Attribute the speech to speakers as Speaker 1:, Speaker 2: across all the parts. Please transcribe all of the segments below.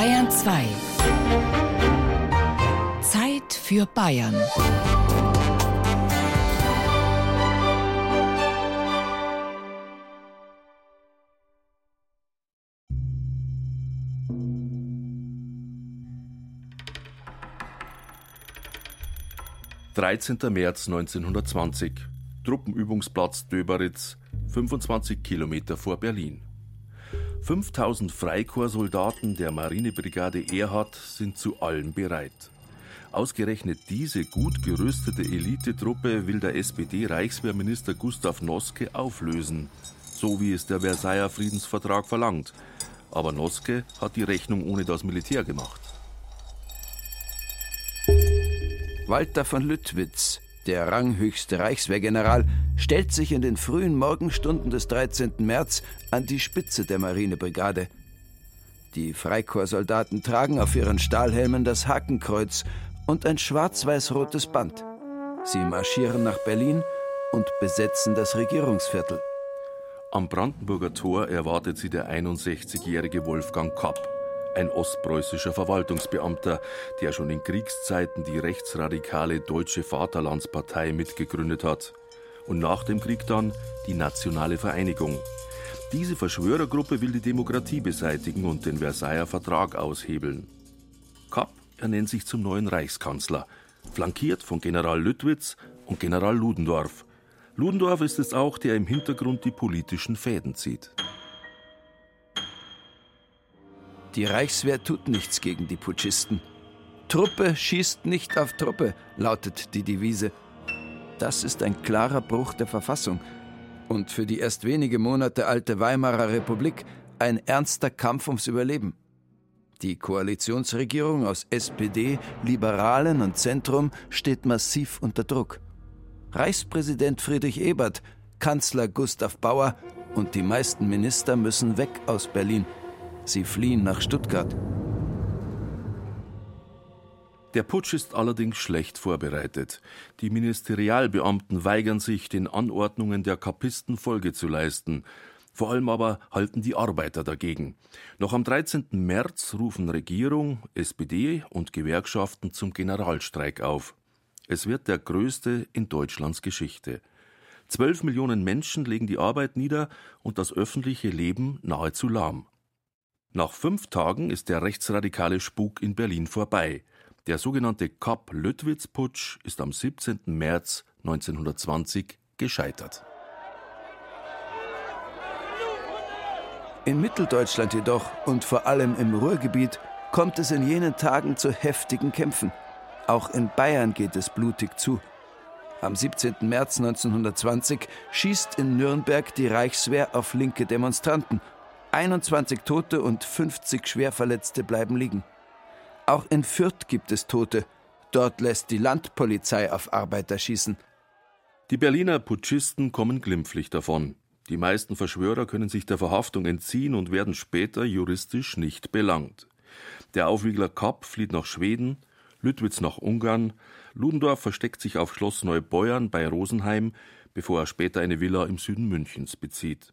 Speaker 1: Bayern 2. Zeit für Bayern.
Speaker 2: Dreizehnter März 1920. Truppenübungsplatz Döberitz, 25 Kilometer vor Berlin. 5000 Freikorpssoldaten der Marinebrigade Erhard sind zu allem bereit. Ausgerechnet diese gut gerüstete Elitetruppe will der SPD-Reichswehrminister Gustav Noske auflösen, so wie es der Versailler Friedensvertrag verlangt. Aber Noske hat die Rechnung ohne das Militär gemacht.
Speaker 3: Walter von Lüttwitz, der ranghöchste Reichswehrgeneral, stellt sich in den frühen Morgenstunden des 13. März an die Spitze der Marinebrigade. Die Freikorpssoldaten tragen auf ihren Stahlhelmen das Hakenkreuz und ein schwarz-weiß-rotes Band. Sie marschieren nach Berlin und besetzen das Regierungsviertel.
Speaker 2: Am Brandenburger Tor erwartet sie der 61-jährige Wolfgang Kapp ein ostpreußischer Verwaltungsbeamter, der schon in Kriegszeiten die rechtsradikale Deutsche Vaterlandspartei mitgegründet hat. Und nach dem Krieg dann die Nationale Vereinigung. Diese Verschwörergruppe will die Demokratie beseitigen und den Versailler Vertrag aushebeln. Kapp ernennt sich zum neuen Reichskanzler, flankiert von General Lüttwitz und General Ludendorff. Ludendorff ist es auch, der im Hintergrund die politischen Fäden zieht.
Speaker 3: Die Reichswehr tut nichts gegen die Putschisten. Truppe schießt nicht auf Truppe, lautet die Devise. Das ist ein klarer Bruch der Verfassung und für die erst wenige Monate alte Weimarer Republik ein ernster Kampf ums Überleben. Die Koalitionsregierung aus SPD, Liberalen und Zentrum steht massiv unter Druck. Reichspräsident Friedrich Ebert, Kanzler Gustav Bauer und die meisten Minister müssen weg aus Berlin. Sie fliehen nach Stuttgart.
Speaker 2: Der Putsch ist allerdings schlecht vorbereitet. Die Ministerialbeamten weigern sich, den Anordnungen der Kapisten Folge zu leisten. Vor allem aber halten die Arbeiter dagegen. Noch am 13. März rufen Regierung, SPD und Gewerkschaften zum Generalstreik auf. Es wird der größte in Deutschlands Geschichte. Zwölf Millionen Menschen legen die Arbeit nieder und das öffentliche Leben nahezu lahm. Nach fünf Tagen ist der rechtsradikale Spuk in Berlin vorbei. Der sogenannte Kapp-Lüttwitz-Putsch ist am 17. März 1920 gescheitert.
Speaker 3: In Mitteldeutschland jedoch und vor allem im Ruhrgebiet kommt es in jenen Tagen zu heftigen Kämpfen. Auch in Bayern geht es blutig zu. Am 17. März 1920 schießt in Nürnberg die Reichswehr auf linke Demonstranten 21 Tote und 50 Schwerverletzte bleiben liegen. Auch in Fürth gibt es Tote. Dort lässt die Landpolizei auf Arbeiter schießen.
Speaker 2: Die Berliner Putschisten kommen glimpflich davon. Die meisten Verschwörer können sich der Verhaftung entziehen und werden später juristisch nicht belangt. Der Aufwiegler Kapp flieht nach Schweden, Lüttwitz nach Ungarn, Ludendorff versteckt sich auf Schloss Neubeuern bei Rosenheim, bevor er später eine Villa im Süden Münchens bezieht.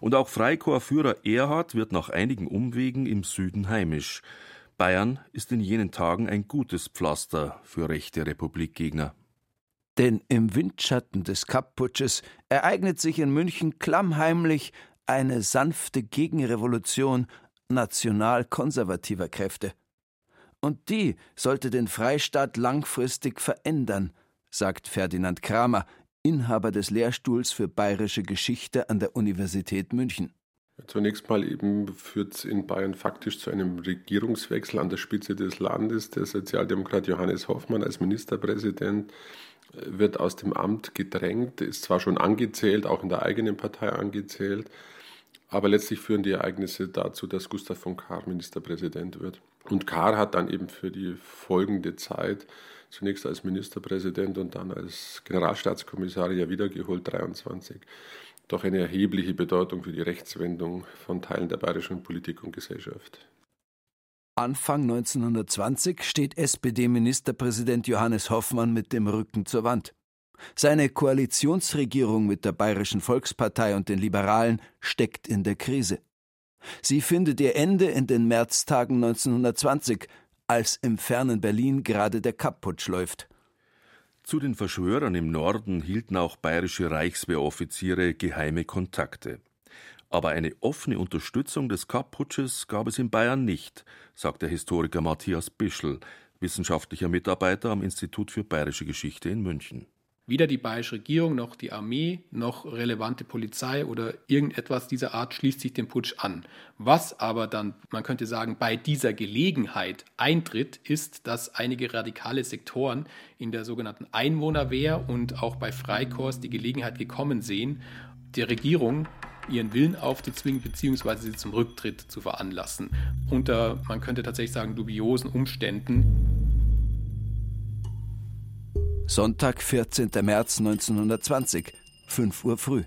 Speaker 2: Und auch Freikorpsführer Erhard wird nach einigen Umwegen im Süden heimisch. Bayern ist in jenen Tagen ein gutes Pflaster für rechte Republikgegner.
Speaker 3: Denn im Windschatten des Kapp-Putsches ereignet sich in München klammheimlich eine sanfte Gegenrevolution national-konservativer Kräfte. Und die sollte den Freistaat langfristig verändern, sagt Ferdinand Kramer Inhaber des Lehrstuhls für bayerische Geschichte an der Universität München.
Speaker 4: Zunächst mal eben führt es in Bayern faktisch zu einem Regierungswechsel an der Spitze des Landes. Der Sozialdemokrat Johannes Hoffmann als Ministerpräsident äh, wird aus dem Amt gedrängt, ist zwar schon angezählt, auch in der eigenen Partei angezählt, aber letztlich führen die Ereignisse dazu, dass Gustav von Kahr Ministerpräsident wird. Und Kahr hat dann eben für die folgende Zeit zunächst als Ministerpräsident und dann als Generalstaatskommissar ja wiedergeholt, 23, doch eine erhebliche Bedeutung für die Rechtswendung von Teilen der bayerischen Politik und Gesellschaft.
Speaker 3: Anfang 1920 steht SPD-Ministerpräsident Johannes Hoffmann mit dem Rücken zur Wand. Seine Koalitionsregierung mit der Bayerischen Volkspartei und den Liberalen steckt in der Krise. Sie findet ihr Ende in den Märztagen 1920, als im fernen Berlin gerade der Kapp-Putsch läuft.
Speaker 2: Zu den Verschwörern im Norden hielten auch bayerische Reichswehroffiziere geheime Kontakte. Aber eine offene Unterstützung des Kapp-Putsches gab es in Bayern nicht, sagt der Historiker Matthias Bischl, wissenschaftlicher Mitarbeiter am Institut für Bayerische Geschichte in München.
Speaker 5: Weder die bayerische Regierung noch die Armee noch relevante Polizei oder irgendetwas dieser Art schließt sich dem Putsch an. Was aber dann, man könnte sagen, bei dieser Gelegenheit eintritt, ist, dass einige radikale Sektoren in der sogenannten Einwohnerwehr und auch bei Freikorps die Gelegenheit gekommen sehen, der Regierung ihren Willen aufzuzwingen bzw. sie zum Rücktritt zu veranlassen. Unter, man könnte tatsächlich sagen, dubiosen Umständen
Speaker 3: Sonntag, 14. März 1920, 5 Uhr früh.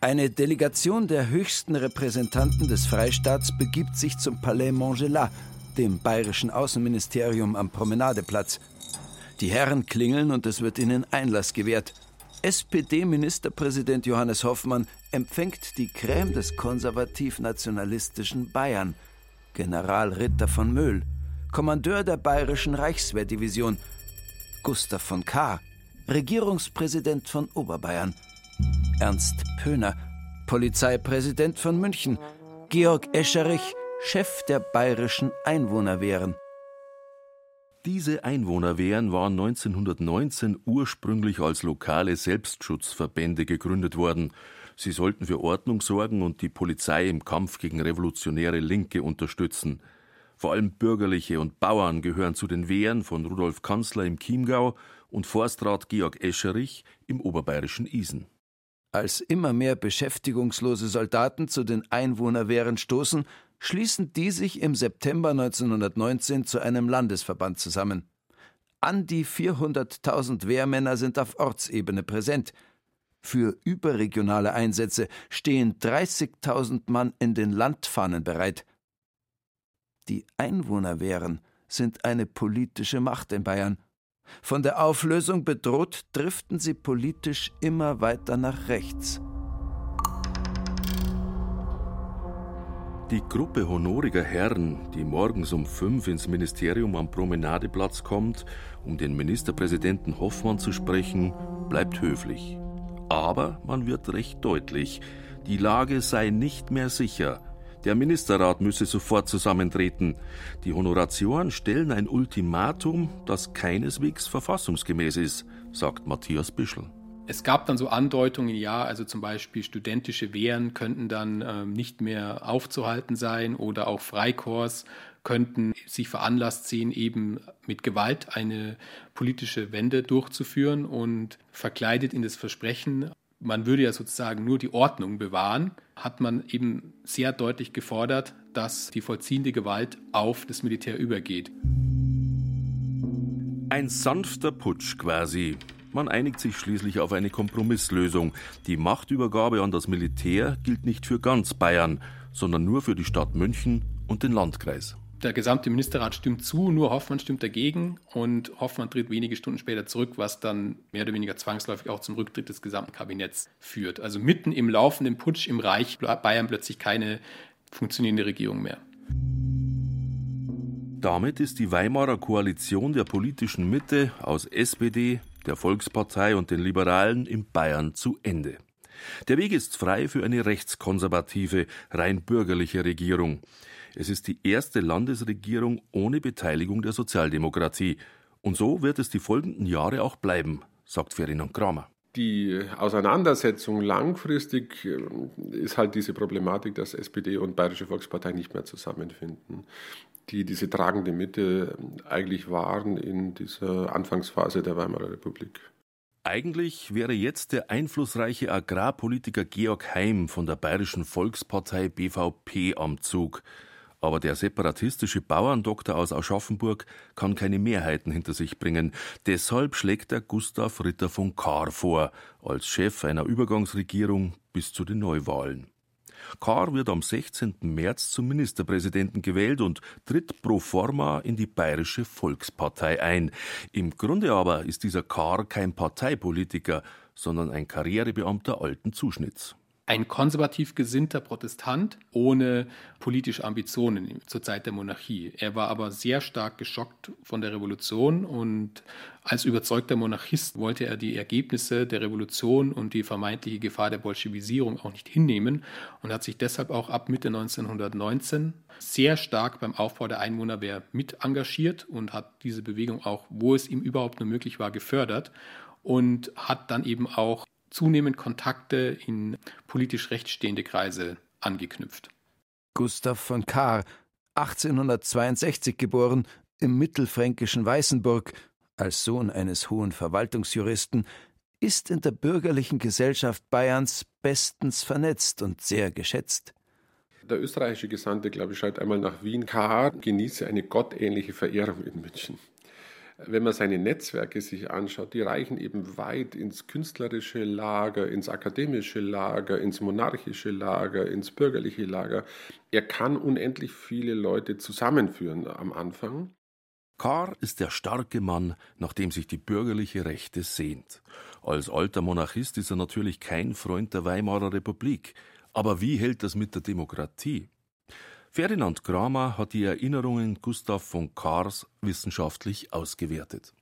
Speaker 3: Eine Delegation der höchsten Repräsentanten des Freistaats begibt sich zum Palais Montgelat, dem bayerischen Außenministerium am Promenadeplatz. Die Herren klingeln und es wird ihnen Einlass gewährt. SPD-Ministerpräsident Johannes Hoffmann empfängt die Crème des konservativ-nationalistischen Bayern, General Ritter von Möhl, Kommandeur der bayerischen Reichswehrdivision, Gustav von Kahr, Regierungspräsident von Oberbayern, Ernst Pöhner, Polizeipräsident von München, Georg Escherich, Chef der bayerischen Einwohnerwehren.
Speaker 2: Diese Einwohnerwehren waren 1919 ursprünglich als lokale Selbstschutzverbände gegründet worden. Sie sollten für Ordnung sorgen und die Polizei im Kampf gegen revolutionäre Linke unterstützen. Vor allem Bürgerliche und Bauern gehören zu den Wehren von Rudolf Kanzler im Chiemgau und Forstrat Georg Escherich im oberbayerischen Isen.
Speaker 3: Als immer mehr beschäftigungslose Soldaten zu den Einwohnerwehren stoßen, schließen die sich im September 1919 zu einem Landesverband zusammen. An die 400.000 Wehrmänner sind auf Ortsebene präsent. Für überregionale Einsätze stehen 30.000 Mann in den Landfahnen bereit. Die Einwohnerwehren sind eine politische Macht in Bayern. Von der Auflösung bedroht driften sie politisch immer weiter nach rechts.
Speaker 2: Die Gruppe honoriger Herren, die morgens um fünf ins Ministerium am Promenadeplatz kommt, um den Ministerpräsidenten Hoffmann zu sprechen, bleibt höflich. Aber man wird recht deutlich, die Lage sei nicht mehr sicher der Ministerrat müsse sofort zusammentreten. Die Honoratioren stellen ein Ultimatum, das keineswegs verfassungsgemäß ist, sagt Matthias Bischl.
Speaker 5: Es gab dann so Andeutungen, ja, also zum Beispiel studentische Wehren könnten dann äh, nicht mehr aufzuhalten sein oder auch Freikorps könnten sich veranlasst sehen, eben mit Gewalt eine politische Wende durchzuführen und verkleidet in das Versprechen, man würde ja sozusagen nur die Ordnung bewahren, hat man eben sehr deutlich gefordert, dass die vollziehende Gewalt auf das Militär übergeht.
Speaker 2: Ein sanfter Putsch quasi. Man einigt sich schließlich auf eine Kompromisslösung. Die Machtübergabe an das Militär gilt nicht für ganz Bayern, sondern nur für die Stadt München und den Landkreis
Speaker 5: der gesamte Ministerrat stimmt zu, nur Hoffmann stimmt dagegen und Hoffmann tritt wenige Stunden später zurück, was dann mehr oder weniger zwangsläufig auch zum Rücktritt des gesamten Kabinetts führt. Also mitten im laufenden Putsch im Reich Bayern plötzlich keine funktionierende Regierung mehr.
Speaker 2: Damit ist die Weimarer Koalition der politischen Mitte aus SPD, der Volkspartei und den Liberalen in Bayern zu Ende. Der Weg ist frei für eine rechtskonservative, rein bürgerliche Regierung. Es ist die erste Landesregierung ohne Beteiligung der Sozialdemokratie. Und so wird es die folgenden Jahre auch bleiben, sagt Ferdinand Kramer.
Speaker 4: Die Auseinandersetzung langfristig äh, ist halt diese Problematik, dass SPD und Bayerische Volkspartei nicht mehr zusammenfinden, die diese tragende Mitte eigentlich waren in dieser Anfangsphase der Weimarer Republik.
Speaker 2: Eigentlich wäre jetzt der einflussreiche Agrarpolitiker Georg Heim von der Bayerischen Volkspartei BVP am Zug. Aber der separatistische Bauerndoktor aus Aschaffenburg kann keine Mehrheiten hinter sich bringen. Deshalb schlägt er Gustav Ritter von Kahr vor, als Chef einer Übergangsregierung bis zu den Neuwahlen. Kahr wird am 16. März zum Ministerpräsidenten gewählt und tritt pro forma in die Bayerische Volkspartei ein. Im Grunde aber ist dieser Kahr kein Parteipolitiker, sondern ein Karrierebeamter alten Zuschnitts.
Speaker 5: Ein konservativ gesinnter Protestant ohne politische Ambitionen zur Zeit der Monarchie. Er war aber sehr stark geschockt von der Revolution und als überzeugter Monarchist wollte er die Ergebnisse der Revolution und die vermeintliche Gefahr der Bolschewisierung auch nicht hinnehmen und hat sich deshalb auch ab Mitte 1919 sehr stark beim Aufbau der Einwohnerwehr mit engagiert und hat diese Bewegung auch, wo es ihm überhaupt nur möglich war, gefördert und hat dann eben auch zunehmend Kontakte in politisch rechtsstehende Kreise angeknüpft.
Speaker 3: Gustav von Kahr, 1862 geboren, im mittelfränkischen Weißenburg, als Sohn eines hohen Verwaltungsjuristen, ist in der bürgerlichen Gesellschaft Bayerns bestens vernetzt und sehr geschätzt.
Speaker 4: Der österreichische Gesandte, glaube ich, schreibt einmal nach Wien, Kahr genieße eine gottähnliche Verehrung in München wenn man seine Netzwerke sich anschaut, die reichen eben weit ins künstlerische Lager, ins akademische Lager, ins monarchische Lager, ins bürgerliche Lager. Er kann unendlich viele Leute zusammenführen am Anfang.
Speaker 2: Kahr ist der starke Mann, nach dem sich die bürgerliche Rechte sehnt. Als alter Monarchist ist er natürlich kein Freund der Weimarer Republik. Aber wie hält das mit der Demokratie? Ferdinand Kramer hat die Erinnerungen Gustav von Kahrs wissenschaftlich ausgewertet.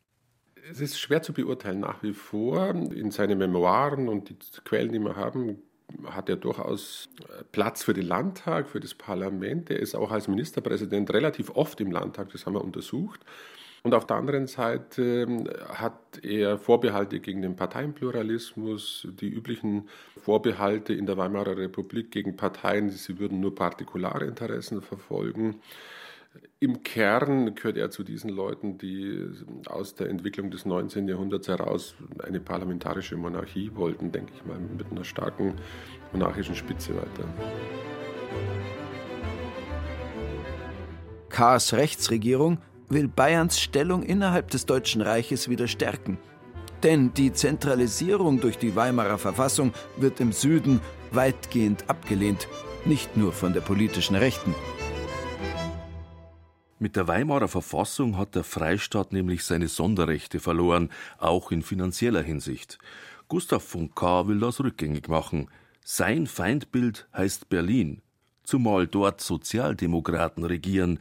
Speaker 4: Es ist schwer zu beurteilen nach wie vor. In seinen Memoiren und die Quellen, die wir haben, hat er durchaus Platz für den Landtag, für das Parlament. Er ist auch als Ministerpräsident relativ oft im Landtag, das haben wir untersucht. Und auf der anderen Seite ähm, hat er Vorbehalte gegen den Parteienpluralismus, die üblichen Vorbehalte in der Weimarer Republik gegen Parteien, sie würden nur partikulare Interessen verfolgen. Im Kern gehört er zu diesen Leuten, die aus der Entwicklung des 19. Jahrhunderts heraus eine parlamentarische Monarchie wollten, denke ich mal, mit einer starken monarchischen Spitze weiter.
Speaker 3: Kahrs Rechtsregierung will Bayerns Stellung innerhalb des Deutschen Reiches wieder stärken. Denn die Zentralisierung durch die Weimarer Verfassung wird im Süden weitgehend abgelehnt, nicht nur von der politischen Rechten.
Speaker 2: Mit der Weimarer Verfassung hat der Freistaat nämlich seine Sonderrechte verloren, auch in finanzieller Hinsicht. Gustav von K. will das rückgängig machen. Sein Feindbild heißt Berlin zumal dort Sozialdemokraten regieren.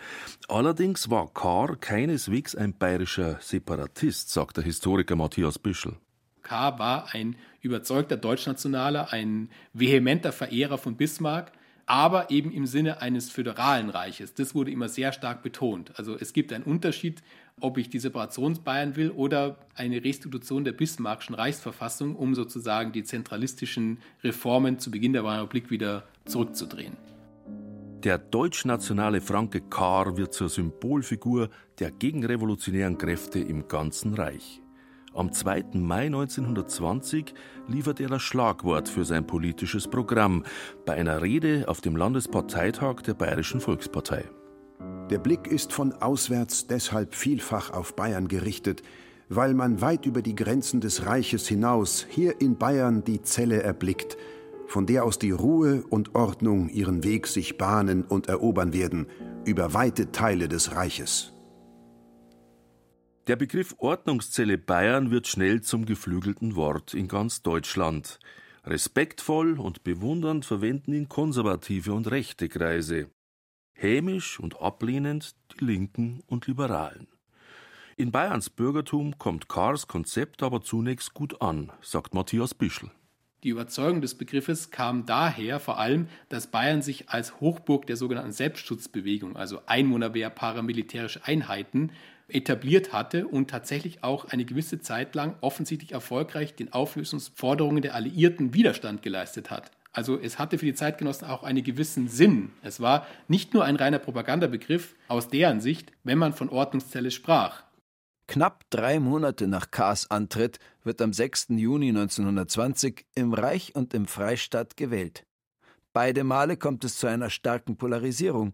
Speaker 2: Allerdings war Kahr keineswegs ein bayerischer Separatist, sagt der Historiker Matthias Büschel.
Speaker 5: Kahr war ein überzeugter Deutschnationaler, ein vehementer Verehrer von Bismarck, aber eben im Sinne eines föderalen Reiches. Das wurde immer sehr stark betont. Also es gibt einen Unterschied, ob ich die Separationsbayern will oder eine Restitution der Bismarckschen Reichsverfassung, um sozusagen die zentralistischen Reformen zu Beginn der Republik wieder zurückzudrehen.
Speaker 2: Der deutschnationale Franke Kahr wird zur Symbolfigur der gegenrevolutionären Kräfte im ganzen Reich. Am 2. Mai 1920 liefert er das Schlagwort für sein politisches Programm bei einer Rede auf dem Landesparteitag der Bayerischen Volkspartei.
Speaker 6: Der Blick ist von auswärts deshalb vielfach auf Bayern gerichtet, weil man weit über die Grenzen des Reiches hinaus hier in Bayern die Zelle erblickt – von der aus die Ruhe und Ordnung ihren Weg sich bahnen und erobern werden über weite Teile des Reiches.
Speaker 2: Der Begriff Ordnungszelle Bayern wird schnell zum geflügelten Wort in ganz Deutschland. Respektvoll und bewundernd verwenden ihn konservative und rechte Kreise. Hämisch und ablehnend die Linken und Liberalen. In Bayerns Bürgertum kommt Kars Konzept aber zunächst gut an, sagt Matthias Bischl.
Speaker 5: Die Überzeugung des Begriffes kam daher vor allem, dass Bayern sich als Hochburg der sogenannten Selbstschutzbewegung, also Einwohnerwehr, paramilitärische Einheiten, etabliert hatte und tatsächlich auch eine gewisse Zeit lang offensichtlich erfolgreich den Auflösungsforderungen der Alliierten Widerstand geleistet hat. Also es hatte für die Zeitgenossen auch einen gewissen Sinn. Es war nicht nur ein reiner Propagandabegriff aus deren Sicht, wenn man von Ordnungszelle sprach.
Speaker 3: Knapp drei Monate nach Kahrs Antritt wird am 6. Juni 1920 im Reich und im Freistaat gewählt. Beide Male kommt es zu einer starken Polarisierung.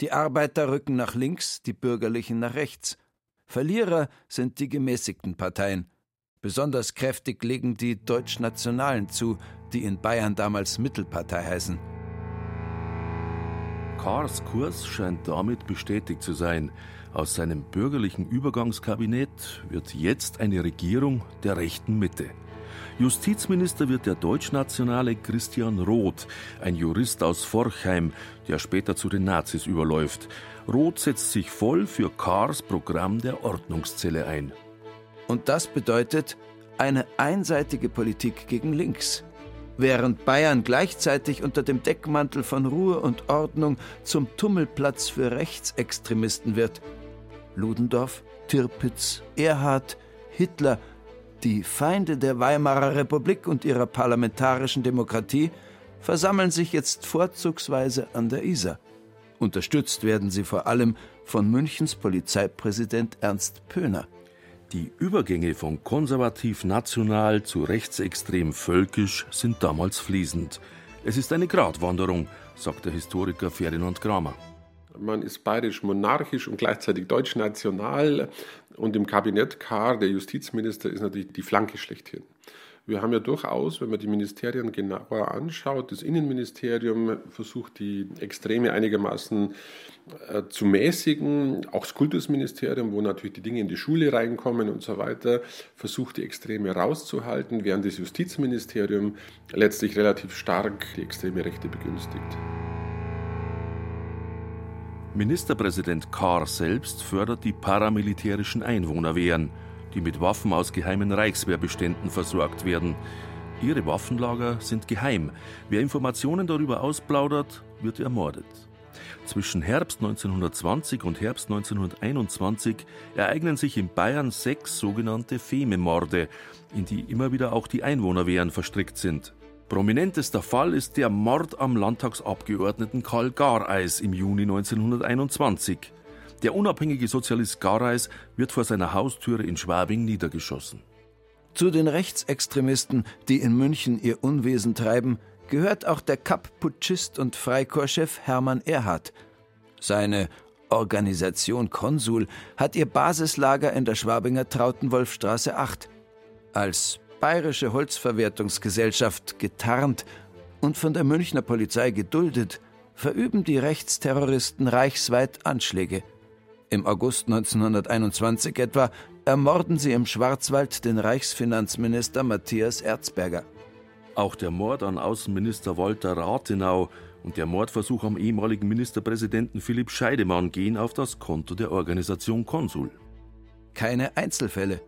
Speaker 3: Die Arbeiter rücken nach links, die Bürgerlichen nach rechts. Verlierer sind die gemäßigten Parteien. Besonders kräftig legen die Deutschnationalen zu, die in Bayern damals Mittelpartei heißen.
Speaker 2: Kahrs Kurs scheint damit bestätigt zu sein. Aus seinem bürgerlichen Übergangskabinett wird jetzt eine Regierung der rechten Mitte. Justizminister wird der deutschnationale Christian Roth, ein Jurist aus Forchheim, der später zu den Nazis überläuft. Roth setzt sich voll für Kahrs Programm der Ordnungszelle ein.
Speaker 3: Und das bedeutet eine einseitige Politik gegen links. Während Bayern gleichzeitig unter dem Deckmantel von Ruhe und Ordnung zum Tummelplatz für Rechtsextremisten wird. Ludendorff, Tirpitz, Erhard, Hitler, die Feinde der Weimarer Republik und ihrer parlamentarischen Demokratie, versammeln sich jetzt vorzugsweise an der Isar. Unterstützt werden sie vor allem von Münchens Polizeipräsident Ernst Pöhner.
Speaker 2: Die Übergänge von konservativ national zu rechtsextrem völkisch sind damals fließend. Es ist eine Gratwanderung, sagt der Historiker Ferdinand Kramer.
Speaker 4: Man ist bayerisch-monarchisch und gleichzeitig deutsch-national. Und im Kabinett Karr, der Justizminister, ist natürlich die Flanke schlechthin. Wir haben ja durchaus, wenn man die Ministerien genauer anschaut, das Innenministerium versucht, die Extreme einigermaßen äh, zu mäßigen. Auch das Kultusministerium, wo natürlich die Dinge in die Schule reinkommen und so weiter, versucht, die Extreme rauszuhalten, während das Justizministerium letztlich relativ stark die extreme Rechte begünstigt.
Speaker 2: Ministerpräsident Kahr selbst fördert die paramilitärischen Einwohnerwehren die mit Waffen aus geheimen Reichswehrbeständen versorgt werden. Ihre Waffenlager sind geheim. Wer Informationen darüber ausplaudert, wird ermordet. Zwischen Herbst 1920 und Herbst 1921 ereignen sich in Bayern sechs sogenannte Fememorde, in die immer wieder auch die Einwohnerwehren verstrickt sind. Prominentester Fall ist der Mord am Landtagsabgeordneten Karl Gareis im Juni 1921. Der unabhängige Sozialist Gareis wird vor seiner Haustüre in Schwabing niedergeschossen.
Speaker 3: Zu den Rechtsextremisten, die in München ihr Unwesen treiben, gehört auch der Kapp-Putschist und Freikorpschef Hermann Erhardt. Seine Organisation Konsul hat ihr Basislager in der Schwabinger Trautenwolfstraße 8. Als Bayerische Holzverwertungsgesellschaft getarnt und von der Münchner Polizei geduldet, verüben die Rechtsterroristen reichsweit Anschläge. Im August 1921 etwa ermorden sie im Schwarzwald den Reichsfinanzminister Matthias Erzberger.
Speaker 2: Auch der Mord an Außenminister Walter Rathenau und der Mordversuch am ehemaligen Ministerpräsidenten Philipp Scheidemann gehen auf das Konto der Organisation Konsul.
Speaker 3: Keine Einzelfälle.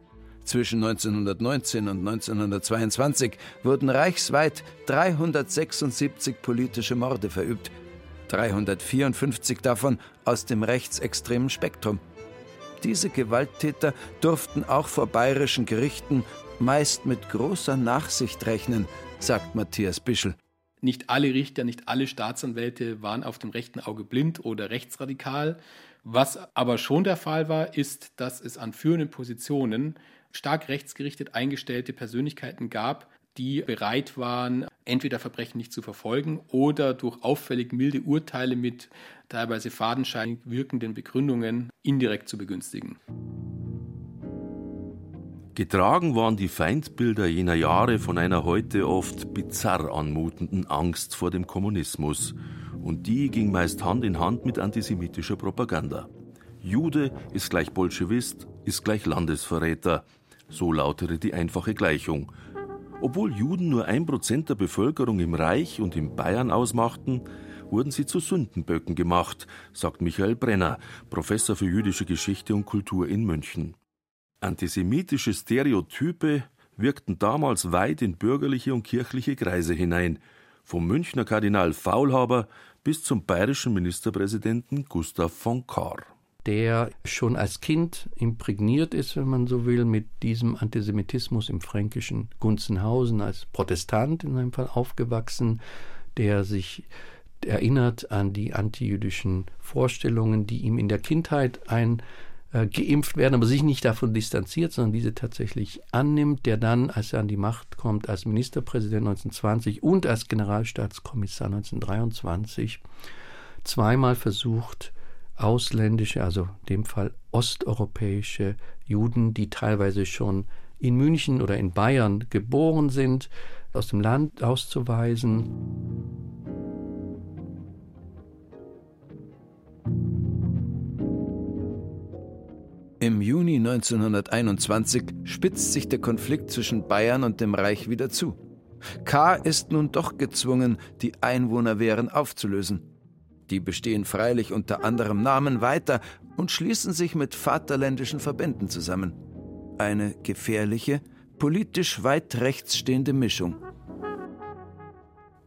Speaker 3: Zwischen 1919 und 1922 wurden reichsweit 376 politische Morde verübt – 354 davon aus dem rechtsextremen Spektrum. Diese Gewalttäter durften auch vor bayerischen Gerichten meist mit großer Nachsicht rechnen, sagt Matthias Bischel.
Speaker 5: Nicht alle Richter, nicht alle Staatsanwälte waren auf dem rechten Auge blind oder rechtsradikal. Was aber schon der Fall war, ist, dass es an führenden Positionen stark rechtsgerichtet eingestellte Persönlichkeiten gab, die bereit waren, entweder Verbrechen nicht zu verfolgen oder durch auffällig milde Urteile mit teilweise fadenscheinig wirkenden Begründungen indirekt zu begünstigen.
Speaker 2: Getragen waren die Feindbilder jener Jahre von einer heute oft bizarr anmutenden Angst vor dem Kommunismus. Und die ging meist Hand in Hand mit antisemitischer Propaganda. Jude ist gleich Bolschewist, ist gleich Landesverräter. So lautete die einfache Gleichung. Obwohl Juden nur ein Prozent der Bevölkerung im Reich und in Bayern ausmachten, wurden sie zu Sündenböcken gemacht, sagt Michael Brenner, Professor für jüdische Geschichte und Kultur in München. Antisemitische Stereotype wirkten damals weit in bürgerliche und kirchliche Kreise hinein, vom Münchner Kardinal Faulhaber bis zum bayerischen Ministerpräsidenten Gustav von Kahr
Speaker 7: der schon als Kind imprägniert ist, wenn man so will, mit diesem Antisemitismus im fränkischen Gunzenhausen als Protestant in seinem Fall aufgewachsen, der sich erinnert an die antijüdischen Vorstellungen, die ihm in der Kindheit ein äh, geimpft werden, aber sich nicht davon distanziert, sondern diese tatsächlich annimmt, der dann, als er an die Macht kommt, als Ministerpräsident 1920 und als Generalstaatskommissar 1923 zweimal versucht, ausländische, also in dem Fall osteuropäische Juden, die teilweise schon in München oder in Bayern geboren sind, aus dem Land auszuweisen.
Speaker 3: Im Juni 1921 spitzt sich der Konflikt zwischen Bayern und dem Reich wieder zu. K. ist nun doch gezwungen, die Einwohnerwehren aufzulösen. Die bestehen freilich unter anderem Namen weiter und schließen sich mit vaterländischen Verbänden zusammen. Eine gefährliche, politisch weit rechts stehende Mischung.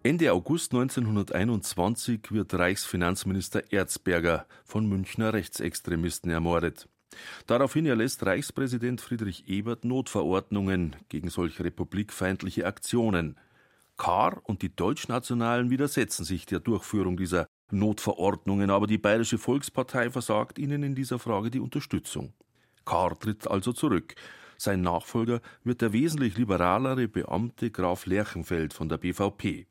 Speaker 2: Ende August 1921 wird Reichsfinanzminister Erzberger von Münchner Rechtsextremisten ermordet. Daraufhin erlässt Reichspräsident Friedrich Ebert Notverordnungen gegen solch republikfeindliche Aktionen. Kahr und die Deutschnationalen widersetzen sich der Durchführung dieser Notverordnungen, aber die Bayerische Volkspartei versagt ihnen in dieser Frage die Unterstützung. Kahr tritt also zurück. Sein Nachfolger wird der wesentlich liberalere Beamte Graf Lerchenfeld von der BVP.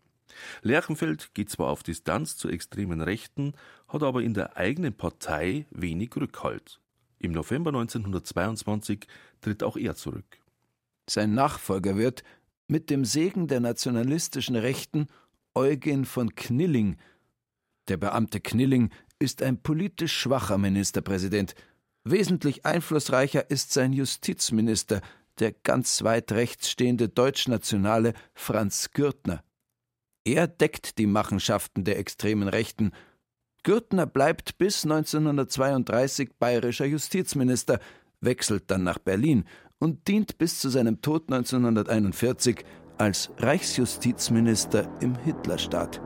Speaker 2: Lerchenfeld geht zwar auf Distanz zur extremen Rechten, hat aber in der eigenen Partei wenig Rückhalt. Im November 1922 tritt auch er zurück.
Speaker 3: Sein Nachfolger wird, mit dem Segen der nationalistischen Rechten, Eugen von Knilling. Der Beamte Knilling ist ein politisch schwacher Ministerpräsident. Wesentlich einflussreicher ist sein Justizminister, der ganz weit rechts stehende Deutschnationale Franz Gürtner. Er deckt die Machenschaften der extremen Rechten Gürtner bleibt bis 1932 bayerischer Justizminister, wechselt dann nach Berlin und dient bis zu seinem Tod 1941 als Reichsjustizminister im Hitlerstaat.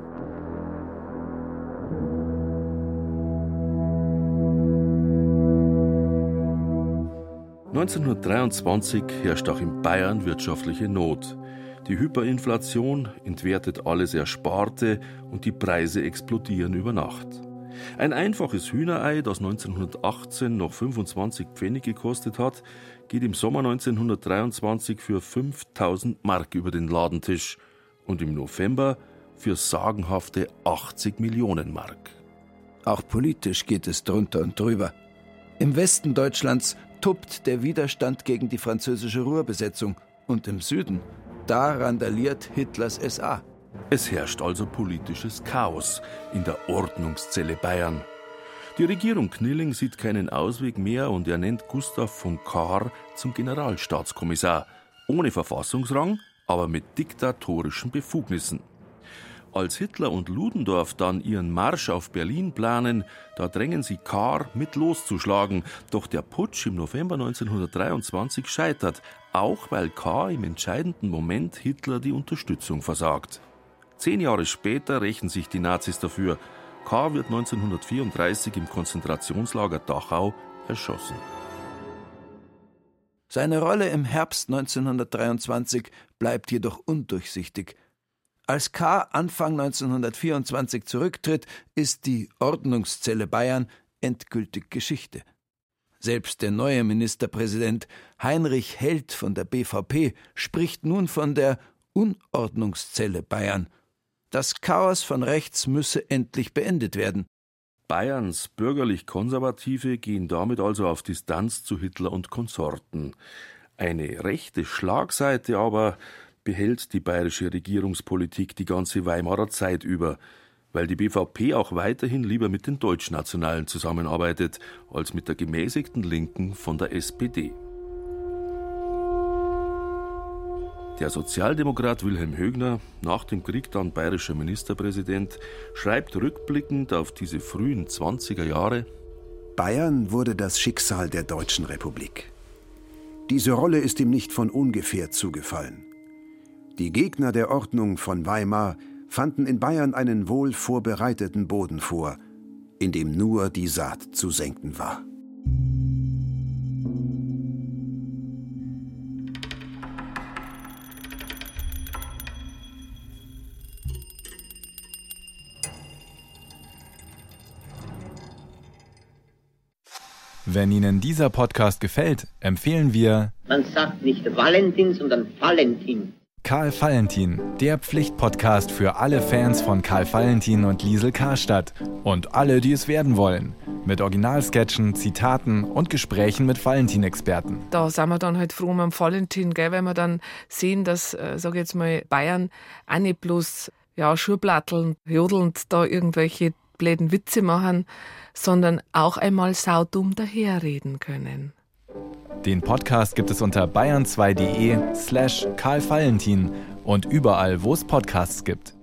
Speaker 2: (1923) herrscht auch in Bayern wirtschaftliche Not. Die Hyperinflation entwertet alles Ersparte und die Preise explodieren über Nacht. Ein einfaches Hühnerei, das 1918 noch 25 Pfennig gekostet hat, geht im Sommer 1923 für 5000 Mark über den Ladentisch und im November für sagenhafte 80 Millionen Mark.
Speaker 3: Auch politisch geht es drunter und drüber. Im Westen Deutschlands tuppt der Widerstand gegen die französische Ruhrbesetzung und im Süden, da randaliert Hitlers SA.
Speaker 2: Es herrscht also politisches Chaos in der Ordnungszelle Bayern. Die Regierung Knilling sieht keinen Ausweg mehr und er nennt Gustav von Kahr zum Generalstaatskommissar, ohne Verfassungsrang, aber mit diktatorischen Befugnissen. Als Hitler und Ludendorff dann ihren Marsch auf Berlin planen, da drängen sie Kahr mit loszuschlagen. Doch der Putsch im November 1923 scheitert, auch weil Kahr im entscheidenden Moment Hitler die Unterstützung versagt. Zehn Jahre später rächen sich die Nazis dafür. K. wird 1934 im Konzentrationslager Dachau erschossen.
Speaker 3: Seine Rolle im Herbst 1923 bleibt jedoch undurchsichtig. Als K. Anfang 1924 zurücktritt, ist die Ordnungszelle Bayern endgültig Geschichte. Selbst der neue Ministerpräsident Heinrich Held von der BVP spricht nun von der Unordnungszelle Bayern das Chaos von rechts müsse endlich beendet werden.
Speaker 2: Bayerns bürgerlich-konservative gehen damit also auf Distanz zu Hitler und Konsorten. Eine rechte Schlagseite aber behält die bayerische Regierungspolitik die ganze Weimarer Zeit über, weil die BVP auch weiterhin lieber mit den Deutschnationalen zusammenarbeitet als mit der gemäßigten Linken von der SPD. Der Sozialdemokrat Wilhelm Högner, nach dem Krieg dann bayerischer Ministerpräsident, schreibt rückblickend auf diese frühen 20er Jahre
Speaker 6: Bayern wurde das Schicksal der Deutschen Republik. Diese Rolle ist ihm nicht von ungefähr zugefallen. Die Gegner der Ordnung von Weimar fanden in Bayern einen wohl vorbereiteten Boden vor, in dem nur die Saat zu senken war.
Speaker 8: Wenn Ihnen dieser Podcast gefällt, empfehlen wir.
Speaker 9: Man sagt nicht Valentin, sondern Valentin.
Speaker 8: Karl Valentin, der Pflichtpodcast für alle Fans von Karl Valentin und Liesel Karstadt und alle, die es werden wollen. Mit Originalsketchen, Zitaten und Gesprächen mit Valentin-Experten.
Speaker 10: Da sind wir dann halt froh am Valentin, gell, weil wir dann sehen, dass, äh, sag jetzt mal, Bayern auch nicht bloß ja, Schurplatteln, jodelnd da irgendwelche bläden Witze machen, sondern auch einmal saudumm daherreden können.
Speaker 8: Den Podcast gibt es unter bayern2.de slash Karl Valentin und überall, wo es Podcasts gibt.